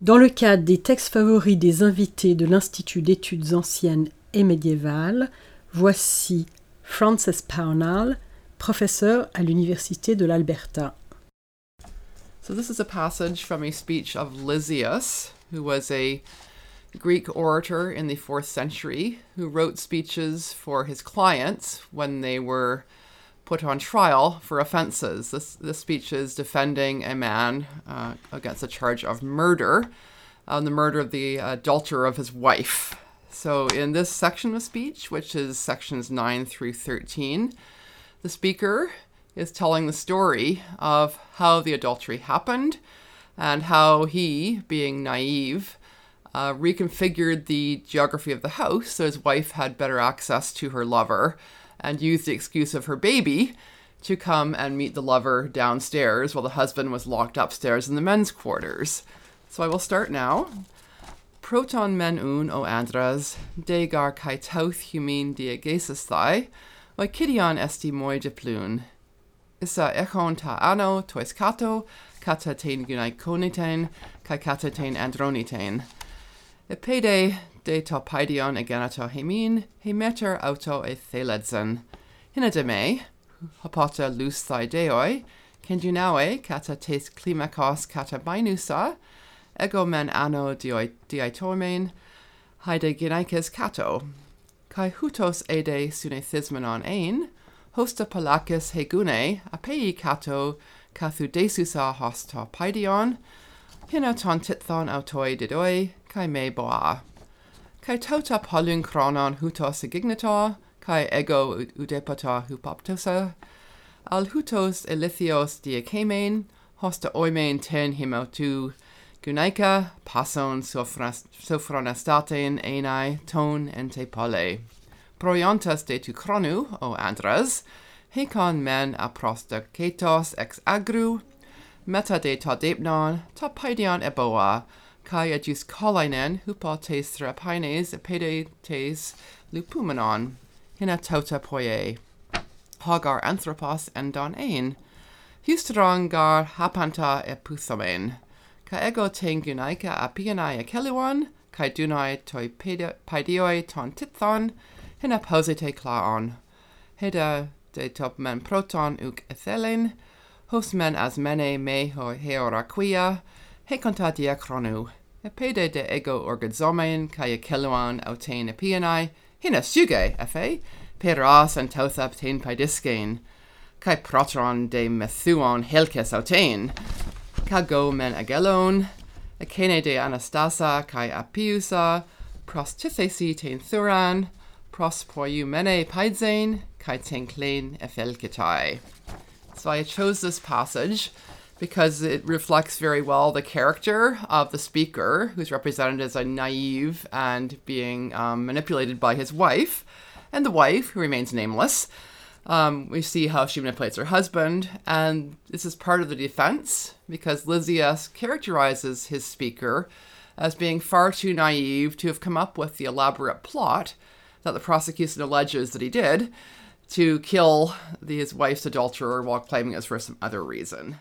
Dans le cadre des textes favoris des invités de l'Institut d'études anciennes et médiévales, voici Frances Pownall, professeur à l'Université de l'Alberta. So, this is a passage from a speech of Lysias, who was a Greek orator in the fourth century who wrote speeches for his clients when they were put on trial for offenses. This, this speech is defending a man uh, against a charge of murder, on the murder of the adulterer of his wife. So, in this section of speech, which is sections 9 through 13, the speaker is telling the story of how the adultery happened and how he, being naive, uh, reconfigured the geography of the house so his wife had better access to her lover and used the excuse of her baby to come and meet the lover downstairs while the husband was locked upstairs in the men's quarters. So I will start now. Proton men un o andras, de gar kai tauth humin diegesis thai, oi kidion esti moi de plun. Issa echon ta ano tois kato, kata tein gunai konitein, kai kata tein andronitein. Epede de to paidion egenato hemin, he meter auto e theledzen. Hina de me, hopata lus thai deoi, kendunawe eh, kata tes klimakos kata bainusa, ego men ano dioi diaitomen, haide genaikes kato. Kai hutos ede sune thismenon ein, hosta palakis hegune, apei kato, kathu desusa hosta paidion, hina tontit thon autoi didoi, kai me boa. Kai tota polun cronon hutos ignitor, kai ego udepata hupoptosa, al hutos elithios diakemen, hosta oimen ten himautu, gunaika pason sophronastaten enai ton ente pole. Proiontas de tu chronu, o andras, hecon men aprostacetos ex agru, meta de ta depnon, ta paidion eboa, kai agis colainen hupotes therapines pedetes lupumenon, hina tota poie. Hagar anthropos endon ein, histrongar hapanta eputhomen, ca ego ten gunaika apianae akeliwan, cae dunae toi paedioi ton tithon, hina posite claon. Heda de top men proton uc ethelen, hos men as mene me ho heoraquia, he contatia cronu, e pede de ego orgazomein cae celuan auten epianae, hina suge, efe, peras antotha pten paediscein, cae protron de methuon helces auten, cago men agelon, acene de Anastasa cae Apiusa, pros tithesi ten thuran, pros poiumene paidzein, cae ten clein efelcetai. So I chose this passage because it reflects very well the character of the speaker, who's represented as a naive and being um, manipulated by his wife, and the wife, who remains nameless. Um, we see how she manipulates her husband, and this is part of the defense because Lysias characterizes his speaker as being far too naive to have come up with the elaborate plot that the prosecution alleges that he did to kill his wife's adulterer while claiming it was for some other reason.